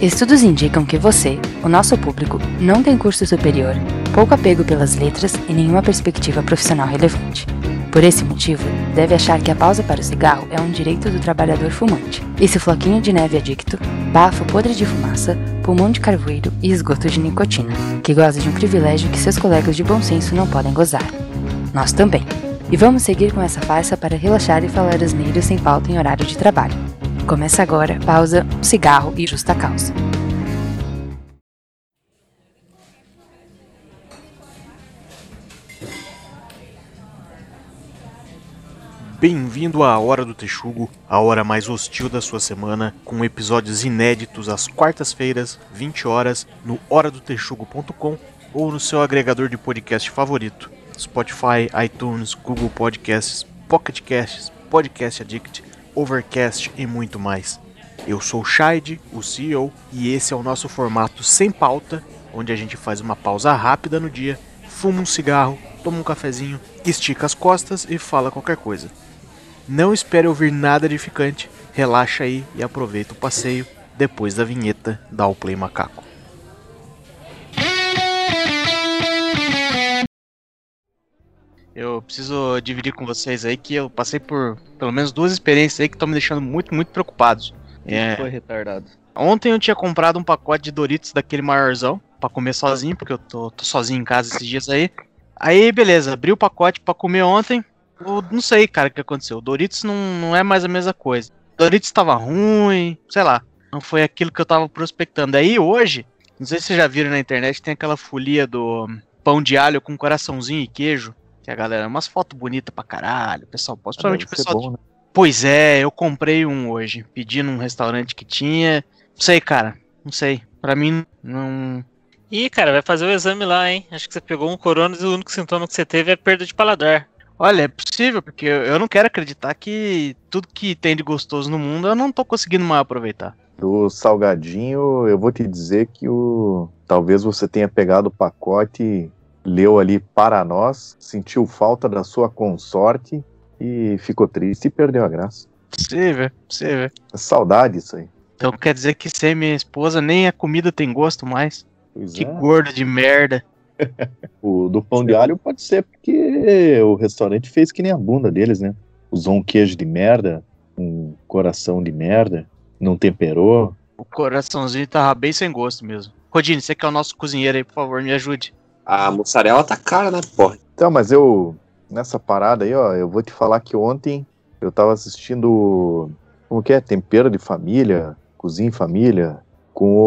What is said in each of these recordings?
Estudos indicam que você, o nosso público, não tem curso superior, pouco apego pelas letras e nenhuma perspectiva profissional relevante. Por esse motivo, deve achar que a pausa para o cigarro é um direito do trabalhador fumante. Esse floquinho de neve adicto, bafo podre de fumaça, pulmão de carvoeiro e esgoto de nicotina, que goza de um privilégio que seus colegas de bom senso não podem gozar. Nós também. E vamos seguir com essa farsa para relaxar e falar asneiros sem pauta em horário de trabalho. Começa agora, pausa, um cigarro e justa causa. Bem-vindo à Hora do Texugo, a hora mais hostil da sua semana, com episódios inéditos às quartas-feiras, 20 horas, no horadotexugo.com ou no seu agregador de podcast favorito, Spotify, iTunes, Google Podcasts, Pocket Casts, Podcast Addict, Overcast e muito mais. Eu sou o o CEO, e esse é o nosso formato sem pauta, onde a gente faz uma pausa rápida no dia, fuma um cigarro, toma um cafezinho, estica as costas e fala qualquer coisa. Não espere ouvir nada edificante, relaxa aí e aproveita o passeio. Depois da vinheta, dá o play macaco. Eu preciso dividir com vocês aí que eu passei por pelo menos duas experiências aí que estão me deixando muito, muito preocupados. É... Foi retardado. Ontem eu tinha comprado um pacote de Doritos daquele maiorzão para comer sozinho, porque eu tô, tô, sozinho em casa esses dias aí. Aí, beleza, abri o pacote para comer ontem. Eu não sei, cara, o que aconteceu. Doritos não, não é mais a mesma coisa. Doritos tava ruim, sei lá. Não foi aquilo que eu tava prospectando. Aí hoje, não sei se vocês já viram na internet, tem aquela folia do pão de alho com coraçãozinho e queijo. Que a galera, umas fotos bonitas pra caralho. Pessoal, principalmente o pessoal. Bom, né? Pois é, eu comprei um hoje. Pedi num restaurante que tinha. Não sei, cara. Não sei. Pra mim, não. Ih, cara, vai fazer o exame lá, hein? Acho que você pegou um corona e o único sintoma que você teve é perda de paladar. Olha, é possível, porque eu não quero acreditar que tudo que tem de gostoso no mundo eu não tô conseguindo mais aproveitar. Do salgadinho, eu vou te dizer que o talvez você tenha pegado o pacote leu ali para nós, sentiu falta da sua consorte e ficou triste e perdeu a graça. Possível, possível. É saudade isso aí. Então quer dizer que sem minha esposa nem a comida tem gosto mais. Pois que é. gordo de merda. o do pão de alho pode ser porque o restaurante fez que nem a bunda deles, né? Usou um queijo de merda, um coração de merda, não temperou. O coraçãozinho tava bem sem gosto mesmo. Rodine, você que é o nosso cozinheiro aí, por favor, me ajude. A mussarela tá cara, né, porra? Então, mas eu, nessa parada aí, ó, eu vou te falar que ontem eu tava assistindo, como que é, Tempero de Família, Cozinha em Família, com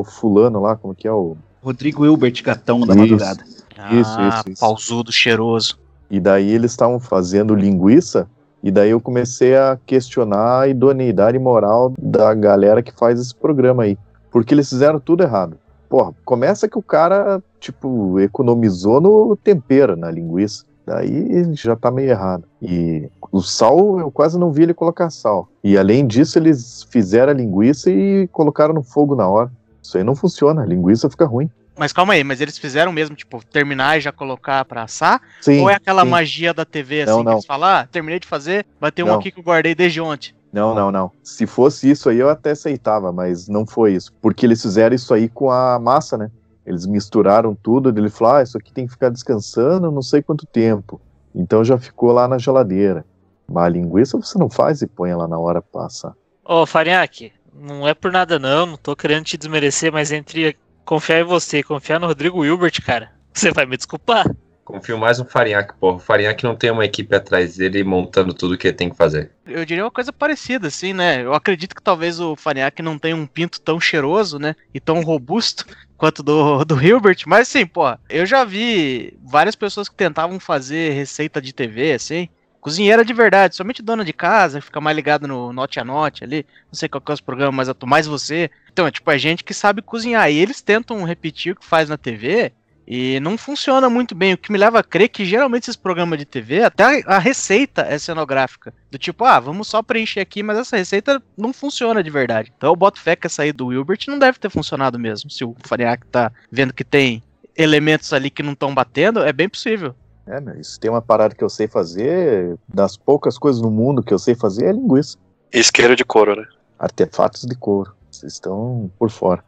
o fulano lá, como que é o... Rodrigo Hilbert Gatão da madrugada. Ah, isso, isso, isso. pausudo, cheiroso. E daí eles estavam fazendo linguiça, e daí eu comecei a questionar a idoneidade moral da galera que faz esse programa aí. Porque eles fizeram tudo errado. Porra, começa que o cara, tipo, economizou no tempero, na linguiça. Daí já tá meio errado. E o sal, eu quase não vi ele colocar sal. E além disso, eles fizeram a linguiça e colocaram no fogo na hora. Isso aí não funciona, a linguiça fica ruim. Mas calma aí, mas eles fizeram mesmo, tipo, terminar e já colocar pra assar? Sim, Ou é aquela sim. magia da TV, assim, Não, que não. eles falam, ah, terminei de fazer, vai ter um Não. aqui que eu guardei desde ontem. Não, não, não. Se fosse isso aí, eu até aceitava, mas não foi isso. Porque eles fizeram isso aí com a massa, né? Eles misturaram tudo, ele falou, ah, isso aqui tem que ficar descansando não sei quanto tempo. Então já ficou lá na geladeira. Mas a linguiça você não faz e põe ela na hora pra passar. Ô, Farinhaque, não é por nada não, não tô querendo te desmerecer, mas entre confiar em você e confiar no Rodrigo Hilbert, cara, você vai me desculpar. Confio mais no Farinhaque, porra. O Farinhaque não tem uma equipe atrás dele montando tudo que ele tem que fazer. Eu diria uma coisa parecida, assim, né? Eu acredito que talvez o Faniac não tenha um pinto tão cheiroso, né? E tão robusto quanto do, do Hilbert, mas assim, pô, eu já vi várias pessoas que tentavam fazer receita de TV, assim. Cozinheira de verdade, somente dona de casa, fica mais ligado no note a note ali, não sei qual que é os programas, mas mais você. Então, é tipo, é gente que sabe cozinhar. E eles tentam repetir o que faz na TV, e não funciona muito bem, o que me leva a crer que geralmente esses programas de TV, até a receita é cenográfica. Do tipo, ah, vamos só preencher aqui, mas essa receita não funciona de verdade. Então eu boto fé que essa aí do Wilbert não deve ter funcionado mesmo. Se o Fariac tá vendo que tem elementos ali que não estão batendo, é bem possível. É, mas se tem uma parada que eu sei fazer, das poucas coisas no mundo que eu sei fazer, é linguiça. Isqueiro de couro, né? Artefatos de couro. Vocês estão por fora.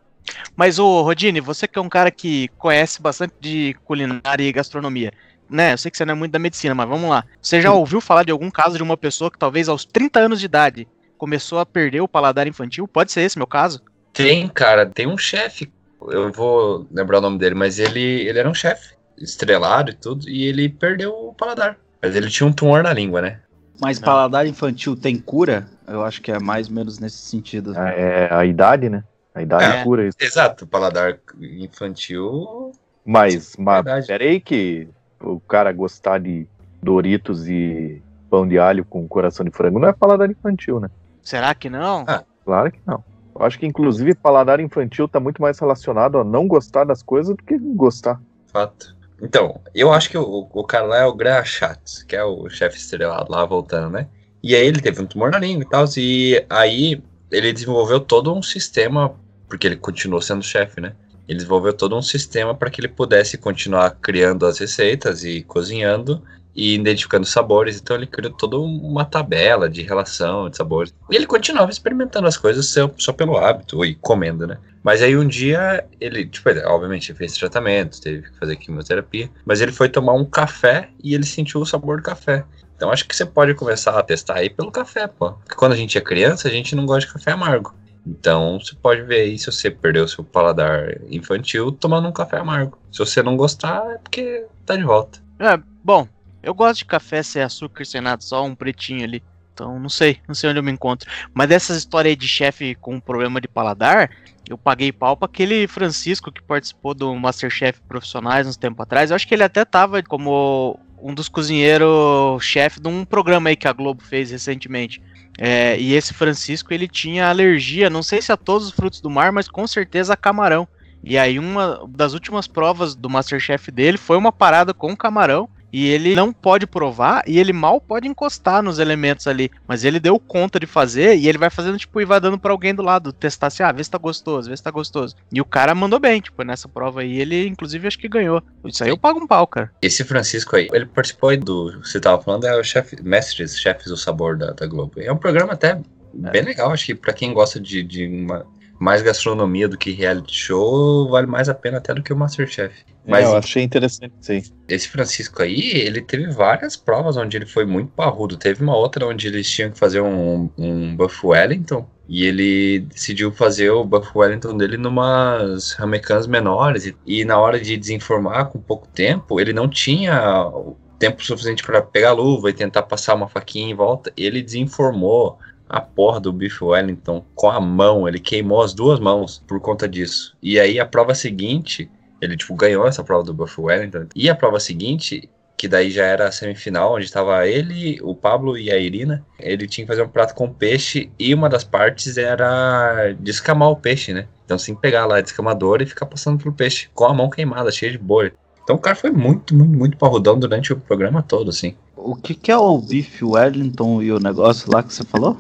Mas, ô Rodine, você que é um cara que conhece bastante de culinária e gastronomia, né? Eu sei que você não é muito da medicina, mas vamos lá. Você já ouviu falar de algum caso de uma pessoa que talvez aos 30 anos de idade começou a perder o paladar infantil? Pode ser esse meu caso? Tem, cara, tem um chefe. Eu vou lembrar o nome dele, mas ele, ele era um chefe estrelado e tudo, e ele perdeu o paladar. Mas ele tinha um tumor na língua, né? Mas Não. paladar infantil tem cura? Eu acho que é mais ou menos nesse sentido. É a idade, né? A idade É. cura isso. Exato, paladar infantil. Mas, mas Verdade. peraí que o cara gostar de Doritos e pão de alho com coração de frango não é paladar infantil, né? Será que não? Ah. Claro que não. Eu acho que, inclusive, paladar infantil tá muito mais relacionado a não gostar das coisas do que gostar. Fato. Então, eu acho que o, o cara lá é o Graham Schatz, que é o chefe estrelado lá voltando, né? E aí ele teve um tumor na língua e tal, e aí ele desenvolveu todo um sistema, porque ele continuou sendo chefe, né? Ele desenvolveu todo um sistema para que ele pudesse continuar criando as receitas e cozinhando e identificando sabores. Então ele criou toda uma tabela de relação de sabores. E ele continuava experimentando as coisas só, pelo hábito e comendo, né? Mas aí um dia ele, tipo, ele, obviamente fez tratamento, teve que fazer quimioterapia, mas ele foi tomar um café e ele sentiu o sabor do café. Então acho que você pode começar a testar aí pelo café, pô. Porque quando a gente é criança, a gente não gosta de café amargo. Então você pode ver aí se você perdeu seu paladar infantil tomando um café amargo. Se você não gostar, é porque tá de volta. É, bom, eu gosto de café sem açúcar, sem nada, só um pretinho ali. Então, não sei, não sei onde eu me encontro. Mas dessas histórias aí de chefe com problema de paladar, eu paguei pau pra aquele Francisco que participou do Masterchef Profissionais uns tempo atrás. Eu acho que ele até tava como um dos cozinheiros chefe de um programa aí que a Globo fez recentemente. É, e esse Francisco, ele tinha alergia, não sei se a todos os frutos do mar, mas com certeza a camarão. E aí uma das últimas provas do Masterchef dele foi uma parada com camarão. E ele não pode provar e ele mal pode encostar nos elementos ali. Mas ele deu conta de fazer e ele vai fazendo, tipo, e vai dando pra alguém do lado, testar assim, ah, vê se tá gostoso, vê se tá gostoso. E o cara mandou bem, tipo, nessa prova aí, ele inclusive acho que ganhou. Isso aí eu pago um pau, cara. Esse Francisco aí, ele participou aí do. Você tava falando, é o chefe, Mestres, Chefes do Sabor da, da Globo. É um programa até bem legal, acho que pra quem gosta de, de uma, mais gastronomia do que reality show, vale mais a pena até do que o Masterchef. Mas É, eu achei interessante aí. esse Francisco aí, ele teve várias provas onde ele foi muito parrudo. Teve uma outra onde eles tinham que fazer um, um Buff Wellington. E ele decidiu fazer o Buff Wellington dele numas ramecãs menores. E, e na hora de desenformar com pouco tempo, ele não tinha tempo suficiente para pegar a luva e tentar passar uma faquinha em volta. Ele desenformou a porra do Beef Wellington com a mão. Ele queimou as duas mãos por conta disso. E aí a prova seguinte, ele tipo ganhou essa prova do Buff Wellington. E a prova seguinte, que daí já era a semifinal, onde estava ele, o Pablo e a Irina. Ele tinha que fazer um prato com peixe e uma das partes era descamar o peixe, né? Então, assim, pegar lá a descamadora e ficar passando pro peixe com a mão queimada, cheia de bolha. Então, o cara foi muito, muito, muito parrudão durante o programa todo, assim. O que, que é o Beef Wellington e o negócio lá que você falou?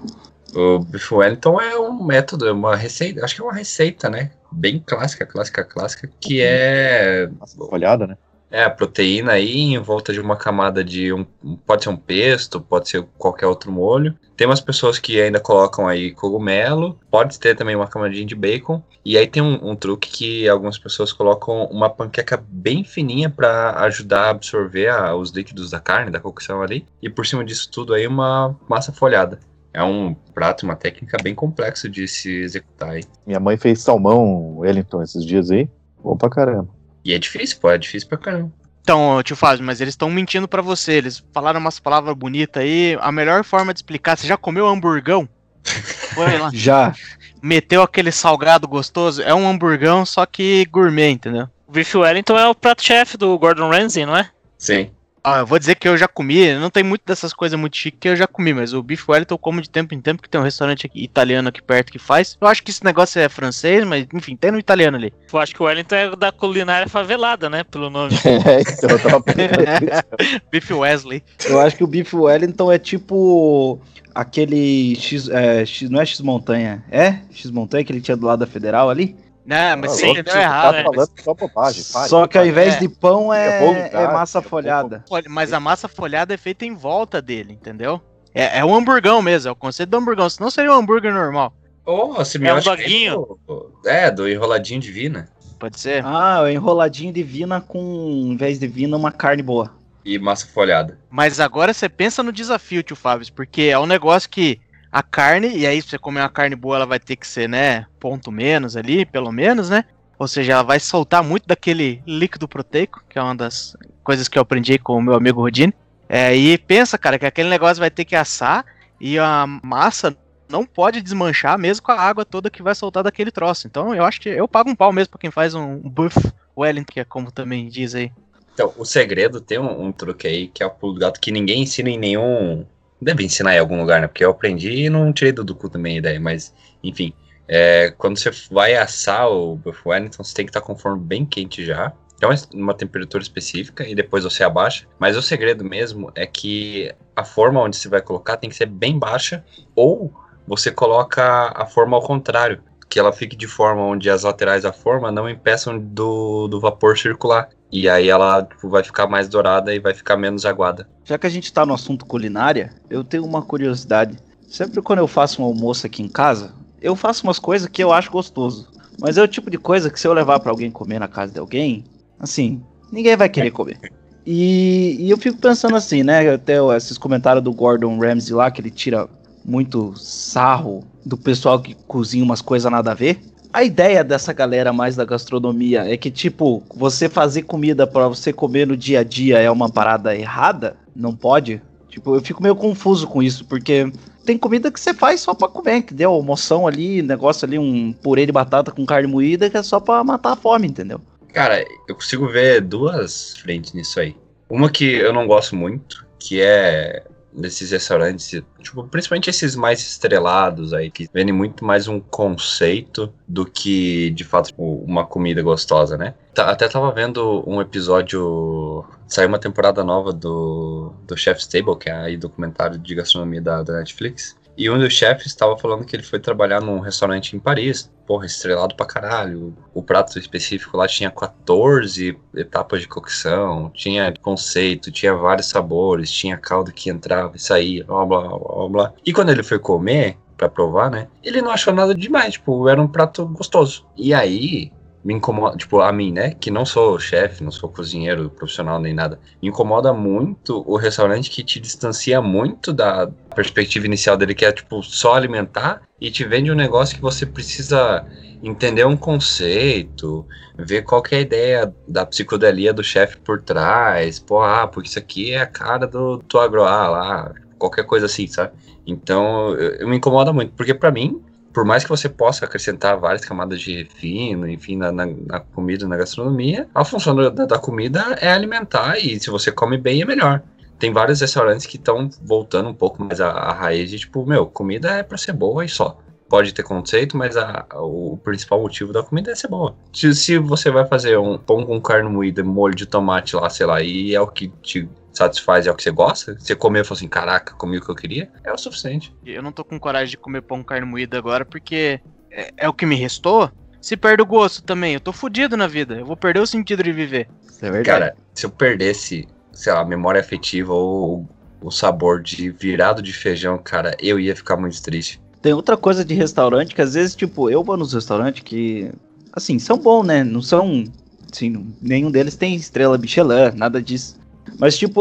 O Beef Wellington é um método, é uma receita, acho que é uma receita, né? Bem clássica, clássica, clássica, que é Nossa, olhada, né? É, a proteína aí em volta de uma camada de um. Pode ser um pesto, pode ser qualquer outro molho. Tem umas pessoas que ainda colocam aí cogumelo, pode ter também uma camadinha de bacon. E aí tem um, um truque que algumas pessoas colocam uma panqueca bem fininha para ajudar a absorver a- os líquidos da carne, da cocção ali. E por cima disso tudo aí uma massa folhada. É um prato, uma técnica bem complexa de se executar aí. Minha mãe fez salmão Wellington esses dias aí. Bom pra caramba. E é difícil, pô, é difícil pra caramba. Então, tio Fábio, mas eles estão mentindo pra você. Eles falaram umas palavras bonitas aí. A melhor forma de explicar, você já comeu hamburgão? Foi lá. Já. Meteu aquele salgado gostoso. É um hamburgão, só que gourmet, entendeu? O Beef Wellington é o prato-chefe do Gordon Ramsay, não é? Sim. Ah, eu vou dizer que eu já comi, não tem muito dessas coisas muito chiques que eu já comi, mas o Beef Wellington eu como de tempo em tempo, que tem um restaurante aqui, italiano aqui perto que faz. Eu acho que esse negócio é francês, mas enfim, tem no italiano ali. Eu acho que o Wellington é da culinária favelada, né? Pelo nome. É, então eu tava. Beef Wesley. Eu acho que o Beef Wellington é tipo aquele X, é, X- não é X Montanha, é X Montanha que ele tinha do lado da Federal ali. Não, mas Ah, você entendeu você errado, Tá né? só bobagem. pare, Só que ao invés É. de pão É é, bom é massa é bom- folhada. Olha, Mas a massa folhada é feita em volta dele, entendeu? É, é um hamburgão mesmo, é o conceito do hamburgão, senão seria um hambúrguer normal. Ô, semiótica. É um doguinho. do- É, do enroladinho de vina. Pode ser? Ah, é enroladinho de vina com, em vez de vina, uma carne boa. E massa folhada. Mas agora você pensa no desafio, tio Fábio, porque é um negócio que a carne, e aí se você comer uma carne boa, ela vai ter que ser, né, ponto menos ali, pelo menos, né? Ou seja, ela vai soltar muito daquele líquido proteico, que é uma das coisas que eu aprendi com o meu amigo Rodine. É, e pensa, cara, que aquele negócio vai ter que assar e a massa não pode desmanchar mesmo com a água toda que vai soltar daquele troço. Então eu acho que eu pago um pau mesmo pra quem faz um buff Wellington, que é como também diz aí. Então, o segredo tem um, um truque aí, que é o pulo do gato, que ninguém ensina em nenhum. Deve ensinar em algum lugar, né? Porque eu aprendi e não tirei do cu também a ideia, mas, enfim. É, quando você vai assar o Buff Wellington, você tem que estar com o forno bem quente já. Então, é uma temperatura específica e depois você abaixa. Mas o segredo mesmo é que a forma onde você vai colocar tem que ser bem baixa ou você coloca a forma ao contrário. Que ela fique de forma onde as laterais da forma não impeçam do, do vapor circular. E aí ela tipo, vai ficar mais dourada e vai ficar menos aguada. Já que a gente tá no assunto culinária, eu tenho uma curiosidade. Sempre quando eu faço um almoço aqui em casa, eu faço umas coisas que eu acho gostoso. Mas é o tipo de coisa que se eu levar pra alguém comer na casa de alguém, assim, ninguém vai querer comer. E, e eu fico pensando assim, né? Até esses comentários do Gordon Ramsay lá, que ele tira muito sarro do pessoal que cozinha umas coisas nada a ver. A ideia dessa galera mais da gastronomia é que, tipo, você fazer comida pra você comer no dia a dia é uma parada errada? Não pode? Tipo, eu fico meio confuso com isso, porque tem comida que você faz só pra comer, que deu almoção ali, negócio ali, um purê de batata com carne moída, que é só pra matar a fome, entendeu? Cara, eu consigo ver duas frentes nisso aí. Uma que eu não gosto muito, que é desses restaurantes, tipo, principalmente esses mais estrelados aí, que vendem muito mais um conceito do que, de fato, uma comida gostosa, né? Tá- Até tava vendo um episódio. Saiu uma temporada nova do, do Chef's Table, que é aí documentário de gastronomia da, da Netflix. E um dos chefes estava falando que ele foi trabalhar num restaurante em Paris. Porra, estrelado pra caralho. O prato específico lá tinha 14 etapas de cocção, tinha conceito, tinha vários sabores, tinha caldo que entrava e saía, blá blá blá blá. E quando ele foi comer, pra provar, né? Ele não achou nada demais, tipo, era um prato gostoso. E aí, me incomoda, tipo, a mim, né, que não sou chefe, não sou cozinheiro profissional nem nada, me incomoda muito o restaurante que te distancia muito da perspectiva inicial dele, que é, tipo, só alimentar e te vende um negócio que você precisa entender um conceito, ver qual que é a ideia da psicodelia do chefe por trás, pô, ah, porque isso aqui é a cara do Tuagroá lá, qualquer coisa assim, sabe? Então, eu, eu me incomoda muito, porque pra mim, por mais que você possa acrescentar várias camadas de refino, enfim, na, na, na comida, na gastronomia, a função da, da comida é alimentar e se você come bem é melhor. Tem vários restaurantes que estão voltando um pouco mais à, à raiz de tipo, meu, comida é pra ser boa e só. Pode ter conceito, mas a- o principal motivo da comida é ser boa. Se, se você vai fazer um pão com carne moída, molho de tomate lá, sei lá, e é o que te satisfaz, é o que você gosta, você comeu e falou assim, caraca, comi o que eu queria, é o suficiente. Eu não tô com coragem de comer pão com carne moída agora porque é, é o que me restou. Se perde o gosto também, eu tô fudido na vida. Eu vou perder o sentido de viver. Isso é verdade. Cara, se eu perdesse, sei lá, a memória afetiva ou o sabor de virado de feijão, cara, eu ia ficar muito triste. Tem outra coisa de restaurante que às vezes, tipo, eu vou nos restaurantes que, assim, são bons, né? Não são, assim, nenhum deles tem estrela Michelin, nada disso. Mas, tipo,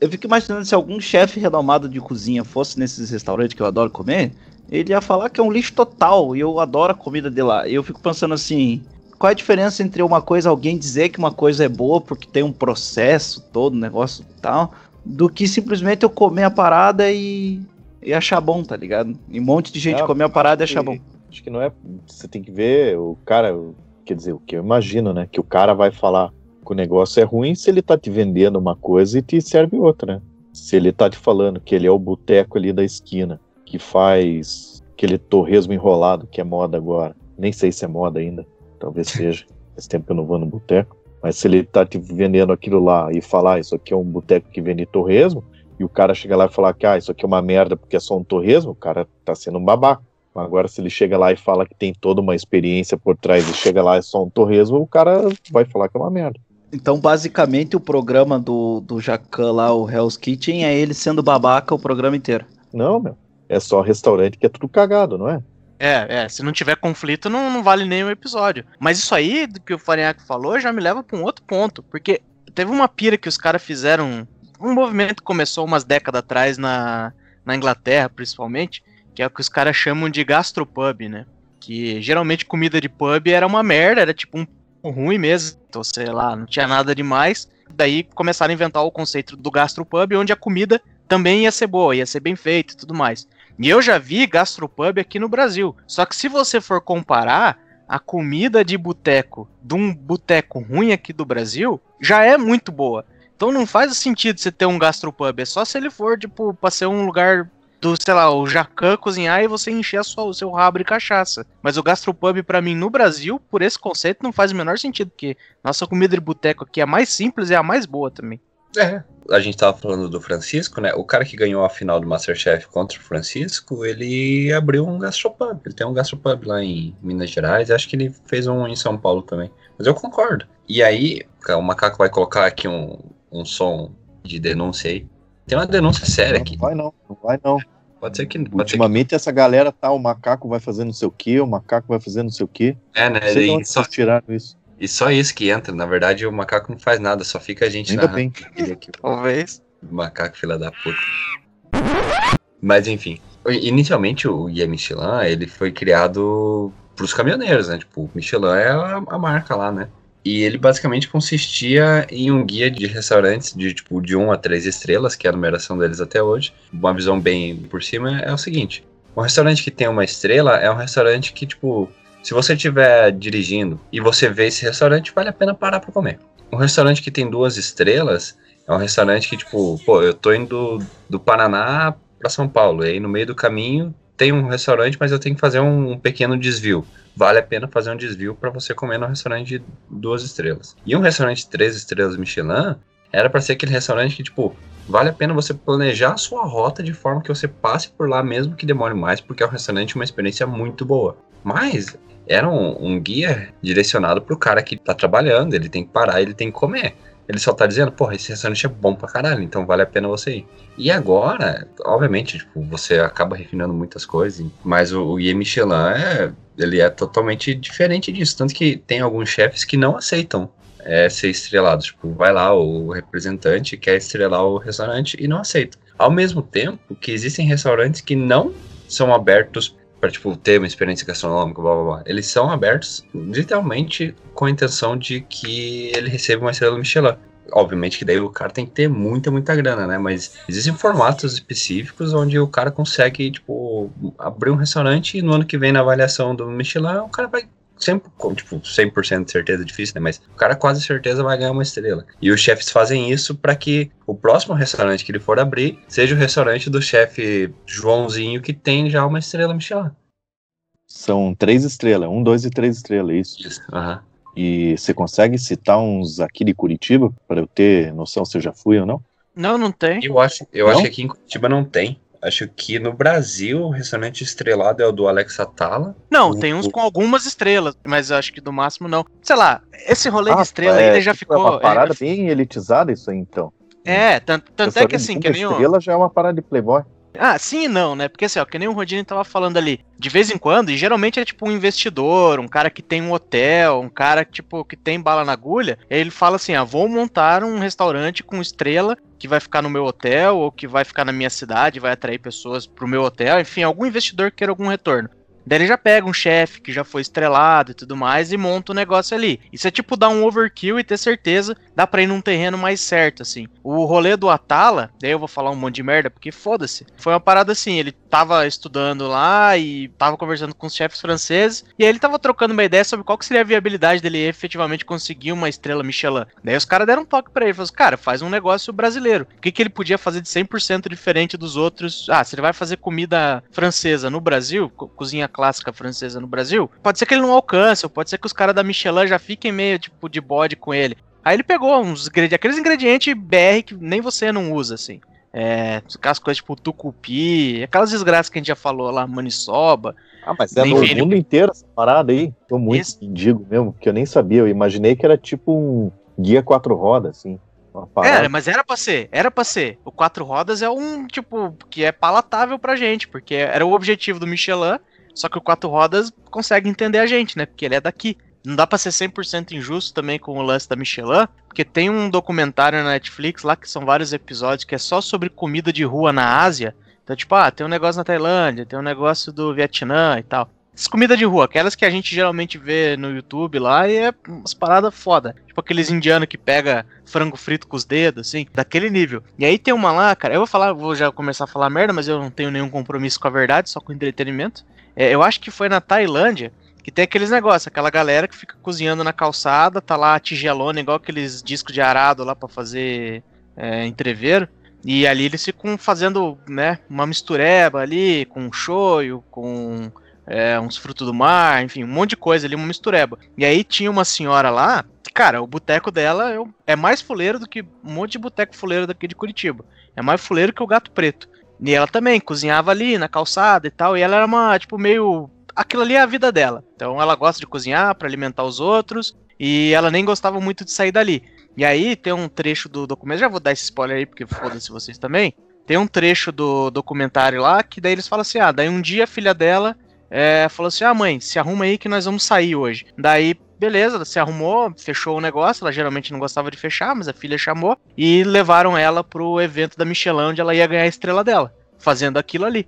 eu fico imaginando se algum chefe renomado de cozinha fosse nesses restaurantes que eu adoro comer, ele ia falar que é um lixo total e eu adoro a comida de lá. E eu fico pensando assim, qual é a diferença entre uma coisa, alguém dizer que uma coisa é boa porque tem um processo todo, um negócio e tal, do que simplesmente eu comer a parada e, e achar bom, tá ligado? E um monte de gente Ah, comer a parada e achar que- bom. Acho que não é. Você tem que ver o cara. Quer dizer, o que eu imagino, né? Que o cara vai falar que o negócio é ruim se ele tá te vendendo uma coisa e te serve outra, né? Se ele tá te falando que ele é o boteco ali da esquina, que faz aquele torresmo enrolado que é moda agora. Nem sei se é moda ainda. Talvez seja. Faz tempo que eu não vou no boteco. Mas se ele tá te vendendo aquilo lá e falar, ah, isso aqui é um boteco que vende torresmo, e o cara chega lá e falar que ah, isso aqui é uma merda porque é só um torresmo, o cara tá sendo um babaca. Agora, se ele chega lá e fala que tem toda uma experiência por trás e chega lá e é só um torresmo, o cara vai falar que é uma merda. Então, basicamente, o programa do, do Jacan lá, o Hell's Kitchen, é ele sendo babaca o programa inteiro. Não, meu. É só restaurante que é tudo cagado, não é? É, é, se não tiver conflito, não, não vale nem o episódio. Mas isso aí, do que o Farinhaque falou, já me leva pra um outro ponto. Porque teve uma pira que os caras fizeram. Um movimento que começou umas décadas atrás na, na Inglaterra, principalmente, que é o que os caras chamam de gastropub, né? Que geralmente comida de pub era uma merda, era tipo um ruim mesmo. Então, sei lá, não tinha nada demais. Daí começaram a inventar o conceito do gastropub, onde a comida também ia ser boa, ia ser bem feita e tudo mais. E eu já vi gastropub aqui no Brasil. Só que se você for comparar a comida de boteco de um boteco ruim aqui do Brasil, já é muito boa. Então não faz sentido você ter um gastropub. É só se ele for, tipo, pra ser um lugar do, sei lá, o Jacan cozinhar e você encher sua, o seu rabo de cachaça. Mas o gastropub, para mim, no Brasil, por esse conceito, não faz o menor sentido, porque nossa comida de boteco aqui é a mais simples e é a mais boa também. É. A gente tava falando do Francisco, né? O cara que ganhou a final do Masterchef contra o Francisco, ele abriu um gastropub. Ele tem um gastropub lá em Minas Gerais. Acho que ele fez um em São Paulo também. Mas eu concordo. E aí, o Macaco vai colocar aqui um, um som de denúncia aí. Tem uma denúncia séria aqui. Não vai não, não vai não. Pode ser que. Pode Ultimamente essa galera tá, o macaco vai fazer não sei o que, o macaco vai fazer não sei o que. ser que... É, né? Não E só, tiraram isso. e só isso que entra. Na verdade, o macaco não faz nada, só fica a gente Ainda narrando bem. ele aqui. Talvez. Macaco filha da puta. Mas enfim, inicialmente o Guia Michelin, ele foi criado pros caminhoneiros, né? Tipo, o Michelin é a, a marca lá, né? E ele basicamente consistia em um guia de restaurantes de tipo de 1 a 3 estrelas, que é a numeração deles até hoje. Uma visão bem por cima é o seguinte: um restaurante que tem uma estrela é um restaurante que, tipo, se você estiver dirigindo e você vê esse restaurante, vale a pena parar para comer. Um restaurante que tem duas estrelas é um restaurante que, tipo, pô, eu tô indo do Paraná para São Paulo, e aí no meio do caminho tem um restaurante, mas eu tenho que fazer um, um pequeno desvio. Vale a pena fazer um desvio para você comer num restaurante de duas estrelas. E um restaurante de três estrelas Michelin era para ser aquele restaurante que, tipo, vale a pena você planejar a sua rota de forma que você passe por lá mesmo que demore mais, porque é um restaurante uma experiência muito boa. Mas era um, um guia direcionado pro cara que tá trabalhando, ele tem que parar, ele tem que comer. Ele só tá dizendo, porra, esse restaurante é bom pra caralho, então vale a pena você ir. E agora, obviamente, tipo, você acaba refinando muitas coisas, mas o, o Michelin é, ele é totalmente diferente disso. Tanto que tem alguns chefes que não aceitam é, ser estrelados. Tipo, vai lá, o representante quer estrelar o restaurante e não aceita. Ao mesmo tempo que existem restaurantes que não são abertos para tipo ter uma experiência gastronômica, blá blá blá. Eles são abertos literalmente com a intenção de que ele receba uma estrela Michelin. Obviamente que daí o cara tem que ter muita, muita grana, né? Mas existem formatos específicos onde o cara consegue, tipo, abrir um restaurante e no ano que vem na avaliação do Michelin, o cara vai sempre, com, tipo, 100% de certeza é difícil, né? Mas o cara quase certeza vai ganhar uma estrela. E os chefes fazem isso para que o próximo restaurante que ele for abrir seja o restaurante do chefe Joãozinho que tem já uma estrela Michelin. São três estrelas, um, dois e três estrelas, é isso. Isso. Aham. E você consegue citar uns aqui de Curitiba para eu ter noção se eu já fui ou não? Não, não tem. Eu acho, eu Não? acho que aqui em Curitiba não tem. Acho que no Brasil o restaurante estrelado é o do Alex Atala. Não, O- tem uns o- com algumas estrelas, mas eu acho que do máximo não. Sei lá, esse rolê de Ah, estrela é, aí já tipo, É ficou. uma parada é, bem elitizada isso aí, então. é, tanto, tanto é que assim, que de nem estrela já é uma parada de playboy. Ah, sim e não, né? Porque assim, ó, que nem o Rodine tava falando ali, de vez em quando, e geralmente é tipo um investidor, um cara que tem um hotel, um cara tipo que tem bala na agulha, ele fala assim: "Ah, vou montar um restaurante com estrela que vai ficar no meu hotel ou que vai ficar na minha cidade, vai atrair pessoas pro meu hotel, enfim, algum investidor que queira algum retorno". Daí ele já pega um chefe que já foi estrelado e tudo mais e monta o negócio ali. Isso é tipo dar um overkill e ter certeza, dá pra ir num terreno mais certo, assim. O rolê do Atala, daí eu vou falar um monte de merda, porque foda-se. Foi uma parada assim, ele tava estudando lá e tava conversando com os chefes franceses, e aí ele tava trocando uma ideia sobre qual que seria a viabilidade dele efetivamente conseguir uma estrela Michelin. Daí os caras deram um toque pra ele, falaram, cara, faz um negócio brasileiro. O que, que ele podia fazer de 100% diferente dos outros? Ah, se ele vai fazer comida francesa no Brasil, co- cozinha clássica francesa no Brasil, pode ser que ele não alcance, ou pode ser que os caras da Michelin já fiquem meio tipo de bode com ele. Aí ele pegou uns ingredientes, aqueles ingredientes BR que nem você não usa, assim. É, aquelas coisas tipo tucupi, aquelas desgraças que a gente já falou lá, maniçoba. Ah, mas é no ele- mundo inteiro essa parada aí. Tô muito mendigo mesmo, porque eu nem sabia. Eu imaginei que era tipo um guia quatro rodas, assim. Era, mas era pra ser, era pra ser. O quatro rodas é um, tipo, que é palatável pra gente, porque era o objetivo do Michelin, Só que o Quatro Rodas consegue entender a gente, né? Porque ele é daqui. Não dá pra ser 100% injusto também com o lance da Michelin, porque tem um documentário na Netflix lá que são vários episódios que é só sobre comida de rua na Ásia. Então, tipo, ah, tem um negócio na Tailândia, tem um negócio do Vietnã e tal. Essas comidas de rua, aquelas que a gente geralmente vê no YouTube lá e é umas paradas foda. Tipo aqueles indianos que pega frango frito com os dedos, assim, daquele nível. E aí tem uma lá, cara, eu vou falar, vou já começar a falar merda, mas eu não tenho nenhum compromisso com a verdade, só com entretenimento. É, eu acho que foi na Tailândia que tem aqueles negócios, aquela galera que fica cozinhando na calçada, tá lá tigelona, igual aqueles discos de arado lá para fazer é. E ali eles ficam fazendo, né, uma mistureba ali, com shoyu, com é, uns frutos do mar, enfim, um monte de coisa ali, uma mistureba. E aí tinha uma senhora lá, cara, o boteco dela é mais fuleiro do que um monte de boteco fuleiro daqui de Curitiba. É mais fuleiro que o gato preto. E ela também cozinhava ali na calçada e tal, e ela era uma, tipo, meio. Aquilo ali é a vida dela. Então ela gosta de cozinhar para alimentar os outros, e ela nem gostava muito de sair dali. E aí tem um trecho do documento, já vou dar esse spoiler aí, porque foda-se vocês também. Tem um trecho do documentário lá que daí eles falam assim: ah, daí um dia a filha dela é, falou assim: ah, mãe, se arruma aí que nós vamos sair hoje. Daí, beleza, ela se arrumou, fechou o negócio. Ela geralmente não gostava de fechar, mas a filha chamou e levaram ela pro evento da Michelin, onde ela ia ganhar a estrela dela, fazendo aquilo ali.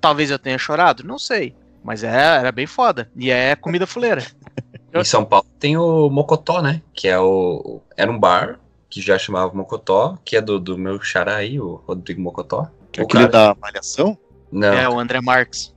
Talvez eu tenha chorado, não sei. Mas é, era bem foda. E é comida fuleira. Em São Paulo tem o Mocotó, né? Que é o. Era um bar que já chamava Mocotó, que é do, do meu xará aí, o Rodrigo Mocotó. Que é aquele da malhação? Não. É, o André Marques.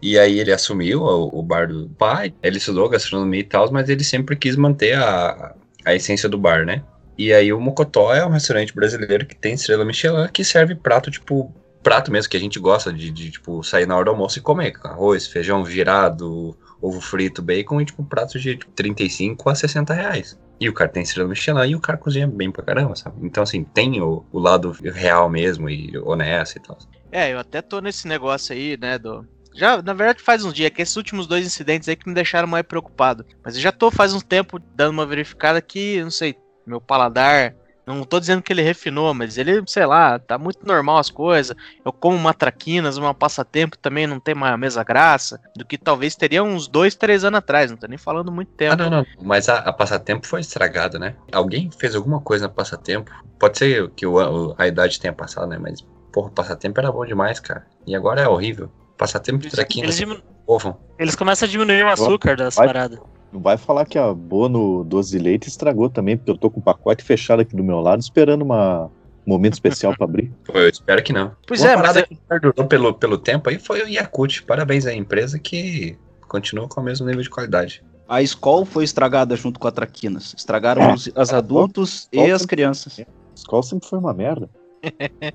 E aí ele assumiu o, o bar do pai, ele estudou gastronomia e tal, mas ele sempre quis manter a, a essência do bar, né? E aí o Mocotó é um restaurante brasileiro que tem estrela Michelin que serve prato, tipo, prato mesmo que a gente gosta de, de tipo, sair na hora do almoço e comer. Arroz, feijão virado, ovo frito, bacon e, tipo, pratos de tipo, 35 a 60 reais. E o cara tem estrela Michelin e o cara cozinha bem pra caramba, sabe? Então, assim, tem o, o lado real mesmo e honesto e tal. É, eu até tô nesse negócio aí, né, do... Já, na verdade, faz uns dias, que esses últimos dois incidentes aí que me deixaram mais preocupado. Mas eu já tô faz um tempo dando uma verificada que, não sei, meu paladar não tô dizendo que ele refinou, mas ele, sei lá, tá muito normal as coisas. Eu como uma traquinas, uma passatempo também não tem mais a mesma graça do que talvez teria uns dois, três anos atrás. Não tô nem falando muito tempo. Ah, não, não. Mas a, a passatempo foi estragada, né? Alguém fez alguma coisa na passatempo. Pode ser que o, a idade tenha passado, né? Mas, porra, passatempo era bom demais, cara. E agora é horrível. Passatempo de traquinas. Eles, diminu- Povo. eles começam a diminuir o açúcar das vai. paradas. Não vai falar que a Bono doce de leite estragou também, porque eu tô com o pacote fechado aqui do meu lado, esperando uma, um momento especial pra abrir. Pô, eu espero que não. Pois Uma é, mas parada é- que perdurou pelo, pelo tempo aí foi o Yakut. Parabéns à empresa que continua com o mesmo nível de qualidade. A escola foi estragada junto com a Traquinas. Estragaram os, as adultos e as crianças. A escola sempre foi uma merda.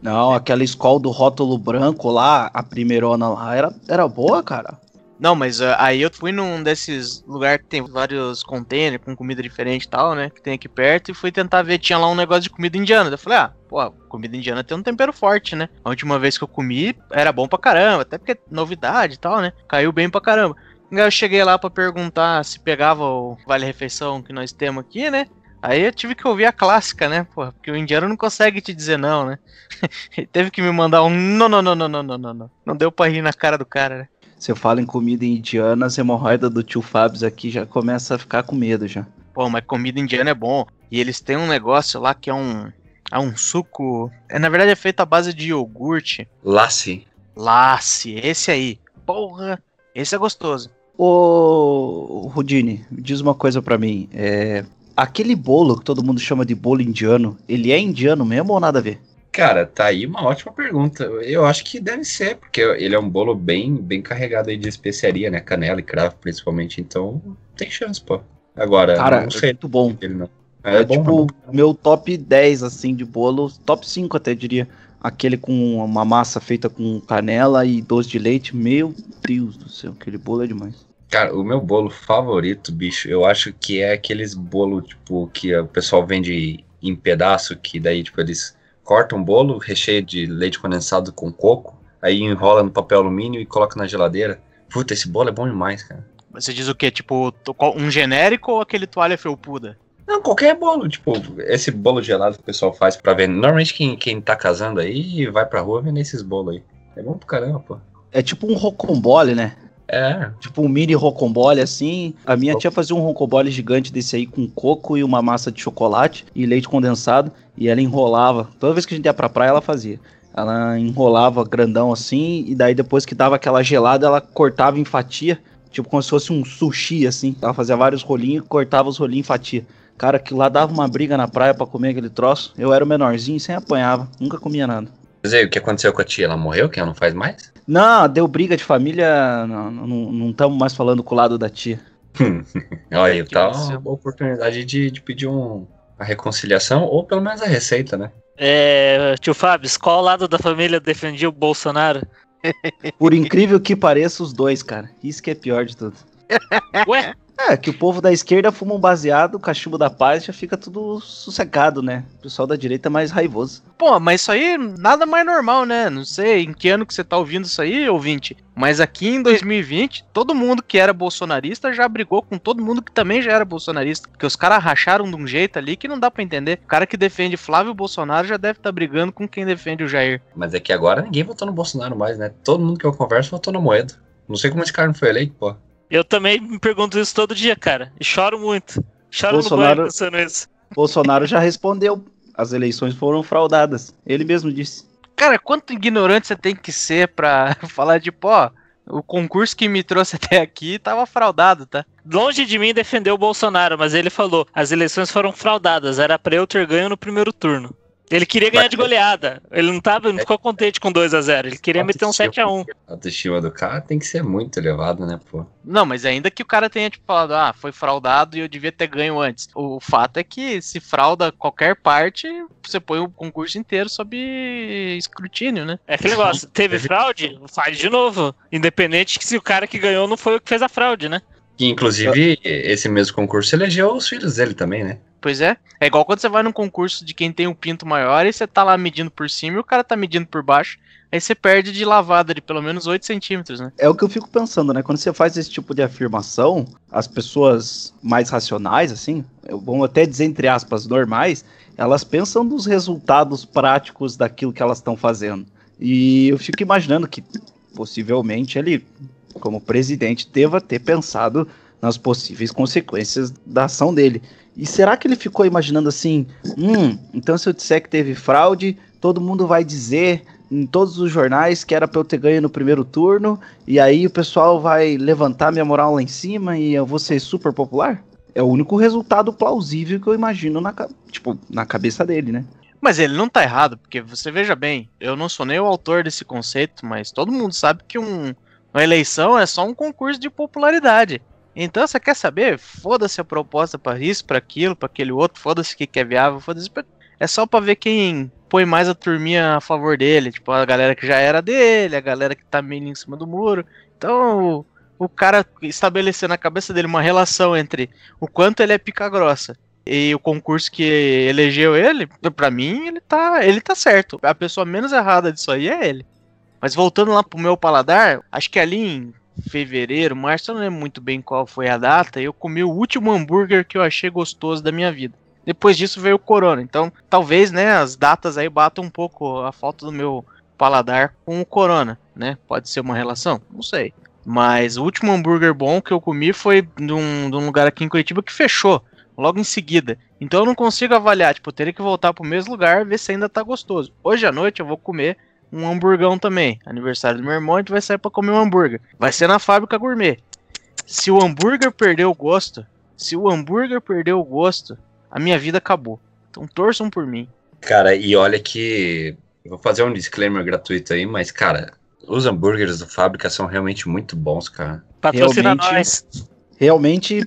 Não, aquela escola do rótulo branco lá, a primeirona lá, era, era boa, cara. Não, mas ah, aí eu fui num desses lugares que tem vários containers com comida diferente e tal, né? Que tem aqui perto, e fui tentar ver, tinha lá um negócio de comida indiana. Eu falei, ah, pô, comida indiana tem um tempero forte, né? A última vez que eu comi era bom pra caramba, até porque é novidade e tal, né? Caiu bem pra caramba. Eu cheguei lá pra perguntar se pegava o vale-refeição que nós temos aqui, né? Aí eu tive que ouvir a clássica, né? Pô, porque o indiano não consegue te dizer não, né? Ele teve que me mandar um não, não, não, não, não, não, não, não. Não deu pra rir na cara do cara, né? Se eu falo em comida indiana, as hemorroidas do tio Fábio aqui já começa a ficar com medo já. Pô, mas comida indiana é bom. E eles têm um negócio lá que é um. É um suco. É, na verdade é feito à base de iogurte. Lassi. Lace, esse aí. Porra, esse é gostoso. Ô, Rudine, diz uma coisa pra mim. É, aquele bolo que todo mundo chama de bolo indiano, ele é indiano mesmo ou nada a ver? Cara, tá aí uma ótima pergunta. Eu acho que deve ser, porque ele é um bolo bem, bem carregado aí de especiaria, né? Canela e cravo, principalmente. Então, tem chance, pô. Agora, Cara, não é sei muito bom. dele, não. É, bom, tipo é bom. meu top 10 assim de bolo, top 5 até diria. Aquele com uma massa feita com canela e doce de leite. Meu Deus do céu, aquele bolo é demais. Cara, o meu bolo favorito, bicho, eu acho que é aqueles bolo, tipo, que o pessoal vende em pedaço, que daí, tipo, eles cortam um bolo, recheio de leite condensado com coco, aí enrola no papel alumínio e coloca na geladeira. Puta, esse bolo é bom demais, cara. Você diz o quê? Tipo, um genérico ou aquele toalha felpuda? Não, qualquer bolo, tipo, esse bolo gelado que o pessoal faz pra vender. Normalmente quem, quem tá casando aí vai pra rua vender esses bolos aí. É bom pro caramba, pô. É tipo um rocambole, né? É, Tipo um mini rocambole assim. A minha tia fazia um rocambole gigante desse aí com coco e uma massa de chocolate e leite condensado. E ela enrolava. Toda vez que a gente ia pra praia, ela fazia. Ela enrolava grandão assim. E daí depois que dava aquela gelada, ela cortava em fatia. Tipo como se fosse um sushi assim. Ela fazia vários rolinhos e cortava os rolinhos em fatia. Cara, aquilo lá dava uma briga na praia pra comer aquele troço. Eu era o menorzinho e sem apanhava. Nunca comia nada. mas aí, o que aconteceu com a tia? Ela morreu? Que ela não faz mais? Não, deu briga de família. Não estamos mais falando com o lado da tia. Olha, aí, Que tá uma oportunidade de, de pedir um, a reconciliação, ou pelo menos a receita, né? É, tio Fábio, qual lado da família defendia o Bolsonaro? Por incrível que pareça, os dois, cara. Isso que é pior de tudo. Ué, É, que o povo da esquerda fuma um baseado, o cachimbo da paz já fica tudo sossegado, né? O pessoal da direita é mais raivoso. Pô, mas isso aí nada mais normal, né? Não sei em que ano que você tá ouvindo isso aí, ouvinte. Mas aqui em 2020, todo mundo que era bolsonarista já brigou com todo mundo que também já era bolsonarista. Porque os caras racharam de um jeito ali que não dá pra entender. O cara que defende Flávio Bolsonaro já deve estar brigando com quem defende o Jair. Mas é que agora ninguém votou no Bolsonaro mais, né? Todo mundo que eu converso votou no Moedo. Não sei como esse cara não foi eleito, pô. Eu também me pergunto isso todo dia, cara. E choro muito. Choro Bolsonaro- no banho pensando isso. Bolsonaro já respondeu. As eleições foram fraudadas. Ele mesmo disse. Cara, quanto ignorante você tem que ser pra falar de, pô, o concurso que me trouxe até aqui tava fraudado, tá? Longe de mim defender o Bolsonaro, mas ele falou: as eleições foram fraudadas, era pra eu ter ganho no primeiro turno. Ele queria ganhar de goleada. Ele não tava, não ficou contente com 2 a 0 Ele queria meter um 7 a 1 A autoestima do cara tem que ser muito elevado, né, pô? Não, mas ainda que o cara tenha, tipo, falado, ah, foi fraudado e eu devia ter ganho antes. O fato é que se frauda qualquer parte, você põe o concurso inteiro sob escrutínio, né? É aquele negócio, teve fraude? Faz de novo. Independente que se o cara que ganhou não foi o que fez a fraude, né? Que inclusive esse mesmo concurso elegeu os filhos dele também, né? Pois é. É igual quando você vai num concurso de quem tem um pinto maior e você tá lá medindo por cima e o cara tá medindo por baixo. Aí você perde de lavada de pelo menos 8 centímetros, né? É o que eu fico pensando, né? Quando você faz esse tipo de afirmação, as pessoas mais racionais, assim, vão até dizer entre aspas normais, elas pensam nos resultados práticos daquilo que elas estão fazendo. E eu fico imaginando que possivelmente ele, como presidente, deva ter pensado nas possíveis consequências da ação dele. E será que ele ficou imaginando assim, hum, então se eu disser que teve fraude, todo mundo vai dizer em todos os jornais que era pra eu ter ganho no primeiro turno, e aí o pessoal vai levantar minha moral lá em cima e eu vou ser super popular? É o único resultado plausível que eu imagino na, tipo, na cabeça dele, né? Mas ele não tá errado, porque você veja bem, eu não sou nem o autor desse conceito, mas todo mundo sabe que um- uma eleição é só um concurso de popularidade. Então, você quer saber? Foda-se a proposta pra isso, pra aquilo, pra aquele outro, foda-se que é viável, foda-se. pra- É só pra ver quem põe mais a turminha a favor dele, tipo, a galera que já era dele, a galera que tá meio em cima do muro. Então, o, o cara estabeleceu na cabeça dele uma relação entre o quanto ele é pica grossa e o concurso que elegeu ele, pra mim, ele tá, ele tá certo. A pessoa menos errada disso aí é ele. Mas voltando lá pro meu paladar, acho que ali em fevereiro, março, eu não lembro muito bem qual foi a data, eu comi o último hambúrguer que eu achei gostoso da minha vida. Depois disso veio o corona. Então, talvez, né, as datas aí batam um pouco a falta do meu paladar com o corona, né? Pode ser uma relação? Não sei. Mas o último hambúrguer bom que eu comi foi de um, lugar aqui em Curitiba que fechou logo em seguida. Então eu não consigo avaliar, tipo, eu teria que voltar pro mesmo lugar ver se ainda tá gostoso. Hoje à noite eu vou comer um hamburgão também. Aniversário do meu irmão, a gente vai sair pra comer um hambúrguer. Vai ser na fábrica gourmet. Se o hambúrguer perdeu o gosto, se o hambúrguer perdeu o gosto, a minha vida acabou. Então torçam por mim. Cara, e olha que. Vou fazer um disclaimer gratuito aí, mas, cara, os hambúrgueres da fábrica são realmente muito bons, cara. Patrocina Realmente- nós. Realmente,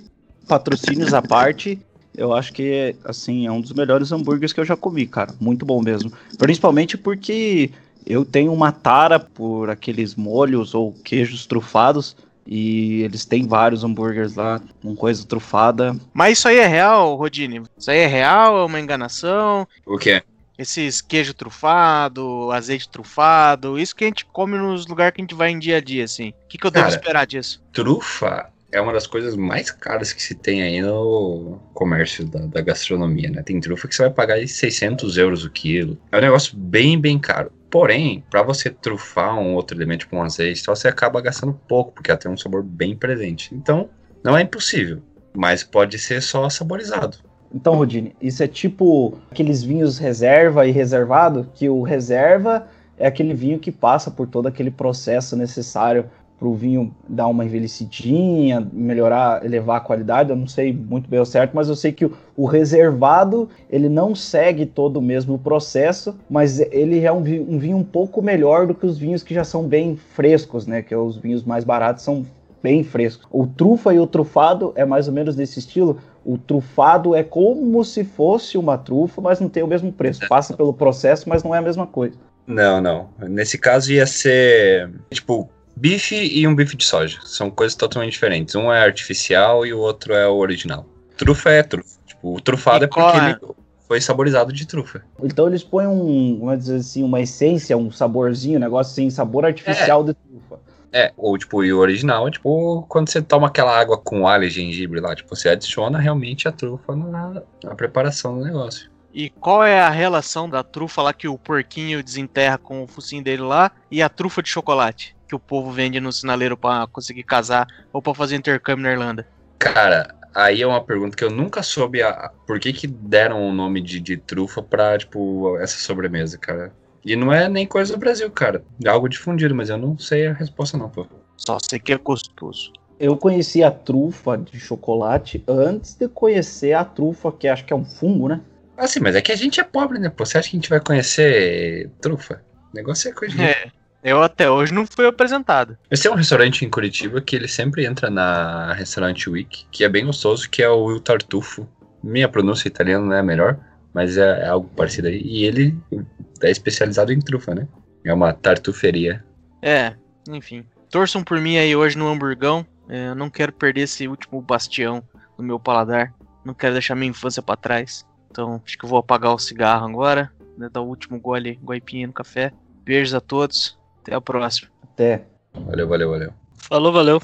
patrocínios à parte, eu acho que assim é um dos melhores hambúrgueres que eu já comi, cara. Muito bom mesmo. Principalmente porque eu tenho uma tara por aqueles molhos ou queijos trufados e eles têm vários hambúrgueres lá com coisa trufada. Mas isso aí é real, Rodine? Isso aí é real? É uma enganação? O quê? Esses queijo trufado, azeite trufado, isso que a gente come nos lugares que a gente vai em dia a dia, assim. O que, que eu devo Cara. esperar disso? Trufa é uma das coisas mais caras que se tem aí no comércio da, da gastronomia, né? Tem trufa que você vai pagar aí 600 euros o quilo. É um negócio bem, bem caro. Porém, para você trufar um outro elemento, tipo um azeite, você acaba gastando pouco, porque ela tem um sabor bem presente. Então, não é impossível, mas pode ser só saborizado. Então, Rodine, isso é tipo aqueles vinhos reserva e reservado, que o reserva é aquele vinho que passa por todo aquele processo necessário para o vinho dar uma envelhecidinha, melhorar, elevar a qualidade. Eu não sei muito bem o certo, mas eu sei que o, o reservado ele não segue todo o mesmo processo, mas ele é um um vinho um pouco melhor do que os vinhos que já são bem frescos, né? Que os vinhos mais baratos são bem frescos. O trufa e o trufado é mais ou menos desse estilo. O trufado é como se fosse uma trufa, mas não tem o mesmo preço. Passa pelo processo, mas não é a mesma coisa. Não, não. Nesse caso ia ser tipo bife e um bife de soja. São coisas totalmente diferentes. Um é artificial e o outro é o original. Trufa é trufa. Tipo, o trufado E é porque qual é? ele foi saborizado de trufa. Então eles põem um, vamos dizer assim, uma essência, um saborzinho, um negócio assim, sabor artificial de trufa. É, ou tipo, e o original é tipo quando você toma aquela água com alho e gengibre lá, tipo, você adiciona realmente a trufa na, na preparação do negócio. E qual é a relação da trufa lá que o porquinho desenterra com o focinho dele lá e a trufa de chocolate que o povo vende no sinaleiro pra conseguir casar ou pra fazer intercâmbio na Irlanda? Cara, aí é uma pergunta que eu nunca soube a, por que que deram o nome de, de trufa pra, tipo, essa sobremesa, cara. E não é nem coisa do Brasil, cara. É algo difundido, mas eu não sei a resposta não, pô. Só sei que é gostoso. Eu conheci a trufa de chocolate antes de conhecer a trufa, que acho que é um fungo, né? Assim, mas é que a gente é pobre, né, pô? Você acha que a gente vai conhecer trufa? O negócio é coisa de... É, eu até hoje não fui apresentado. Esse é um restaurante em Curitiba que ele sempre entra na Restaurant Week, que é bem gostoso, que é o Il Tartufo. Minha pronúncia italiana não é a melhor, mas é, é algo parecido aí. E ele é especializado em trufa, né? É uma tartuferia. É, enfim. Torçam por mim aí hoje no hamburgão. É, eu não quero perder esse último bastião no meu paladar. Não quero deixar minha infância pra trás. Então, acho que eu vou apagar o cigarro agora. Né, dar o último gole, guaipinha no café. Beijos a todos. Até a próxima. Até. Valeu, valeu, valeu. Falou, valeu.